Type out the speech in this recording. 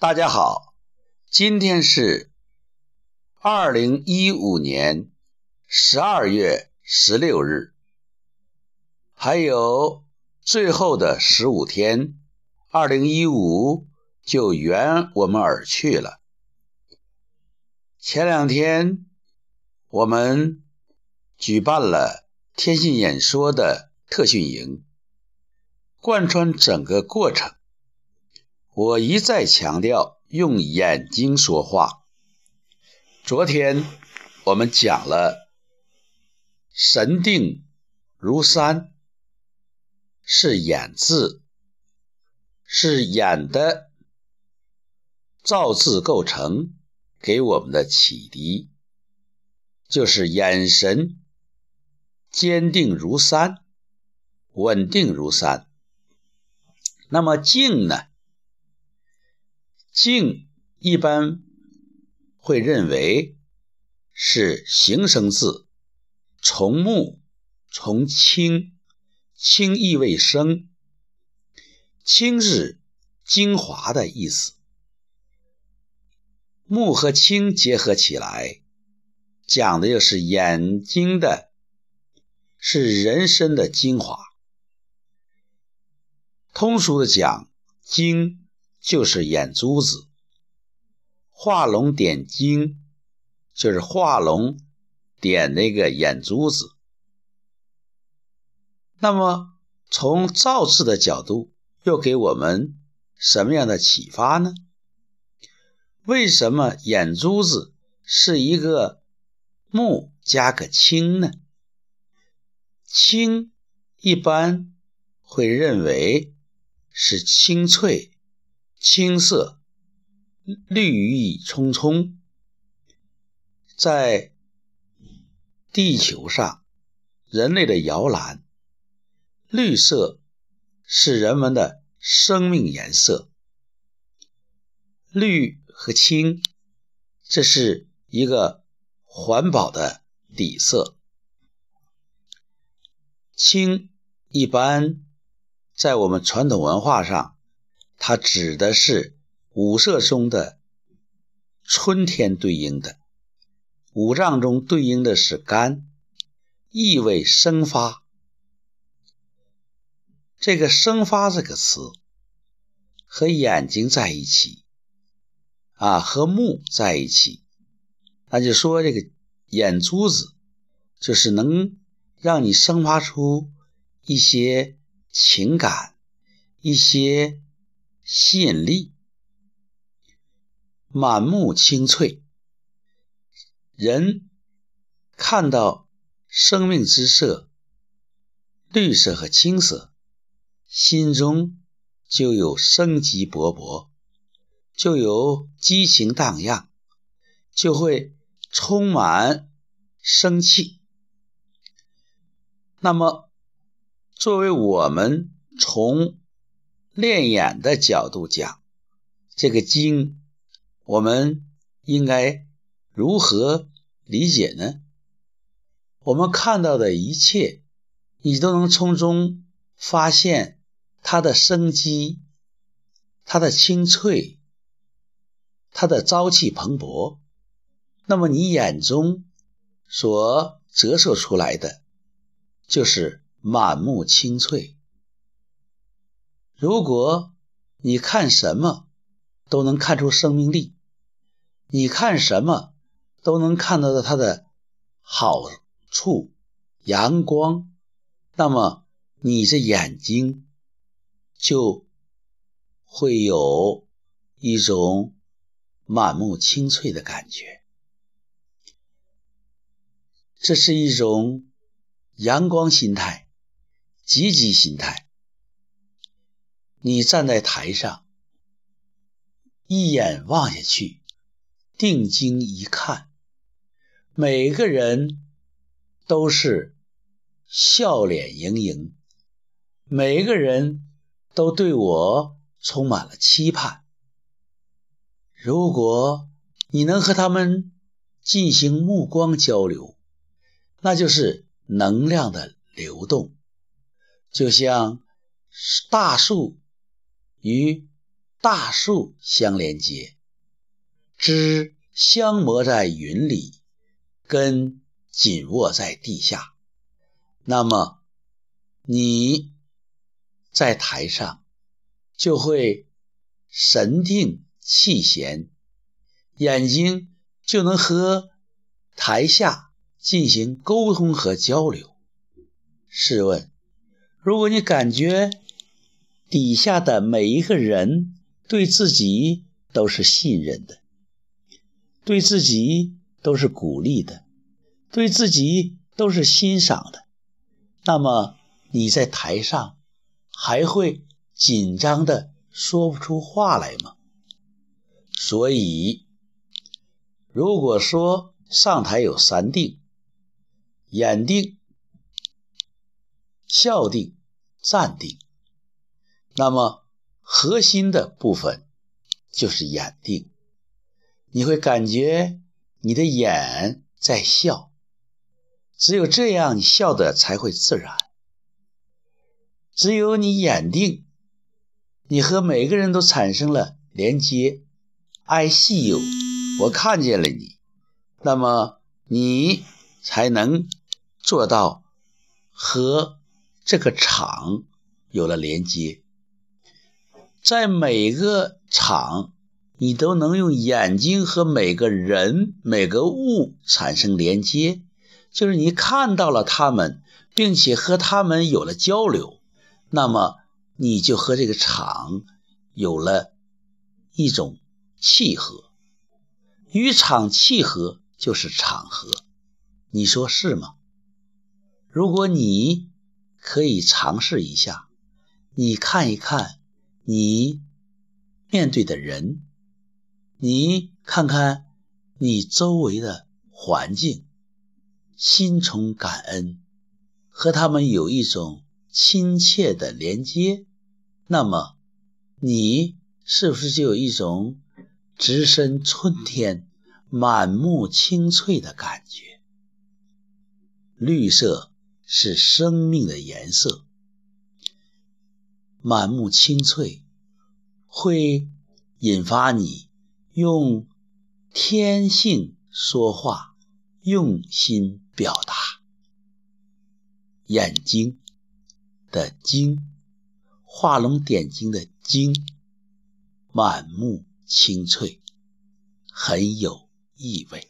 大家好，今天是二零一五年十二月十六日，还有最后的十五天，二零一五就圆我们而去了。前两天我们举办了天信演说的特训营，贯穿整个过程，我一再强调用眼睛说话。昨天我们讲了神定如山，是眼字，是眼的造字构成。给我们的启迪就是眼神坚定如山，稳定如山。那么静呢？静一般会认为是形声字，从木从清，清意为生，清是精华的意思。木和青结合起来，讲的就是眼睛的，是人生的精华。通俗的讲，睛就是眼珠子，画龙点睛就是画龙点那个眼珠子。那么从造字的角度，又给我们什么样的启发呢？为什么眼珠子是一个木加个青呢？青一般会认为是清脆、青色、绿意葱葱。在地球上，人类的摇篮，绿色是人们的生命颜色，绿。和青，这是一个环保的底色。青一般在我们传统文化上，它指的是五色中的春天对应的，五脏中对应的是肝，意味生发。这个“生发”这个词和眼睛在一起。啊，和目在一起，那就说这个眼珠子就是能让你生发出一些情感、一些吸引力。满目青翠，人看到生命之色，绿色和青色，心中就有生机勃勃。就有激情荡漾，就会充满生气。那么，作为我们从练眼的角度讲，这个经，我们应该如何理解呢？我们看到的一切，你都能从中发现它的生机，它的清脆。它的朝气蓬勃，那么你眼中所折射出来的就是满目青翠。如果你看什么都能看出生命力，你看什么都能看到它的好处、阳光，那么你这眼睛就会有一种。满目青翠的感觉，这是一种阳光心态、积极心态。你站在台上，一眼望下去，定睛一看，每个人都是笑脸盈盈，每个人都对我充满了期盼。如果你能和他们进行目光交流，那就是能量的流动，就像大树与大树相连接，枝相磨在云里，根紧握在地下。那么你在台上就会神定气闲，眼睛就能和台下进行沟通和交流。试问，如果你感觉底下的每一个人，对自己都是信任的，对自己都是鼓励的，对自己都是欣赏的。那么你在台上还会紧张的说不出话来吗？所以，如果说上台有三定：眼定、笑定、站定，那么。核心的部分就是眼定，你会感觉你的眼在笑，只有这样，你笑的才会自然。只有你眼定，你和每个人都产生了连接，I see you，我看见了你，那么你才能做到和这个场有了连接。在每个场，你都能用眼睛和每个人、每个物产生连接，就是你看到了他们，并且和他们有了交流，那么你就和这个场有了一种契合，与场契合就是场合，你说是吗？如果你可以尝试一下，你看一看。你面对的人，你看看你周围的环境，心存感恩，和他们有一种亲切的连接，那么你是不是就有一种置身春天、满目青翠的感觉？绿色是生命的颜色。满目青翠，会引发你用天性说话，用心表达。眼睛的睛，画龙点睛的睛，满目青翠，很有意味。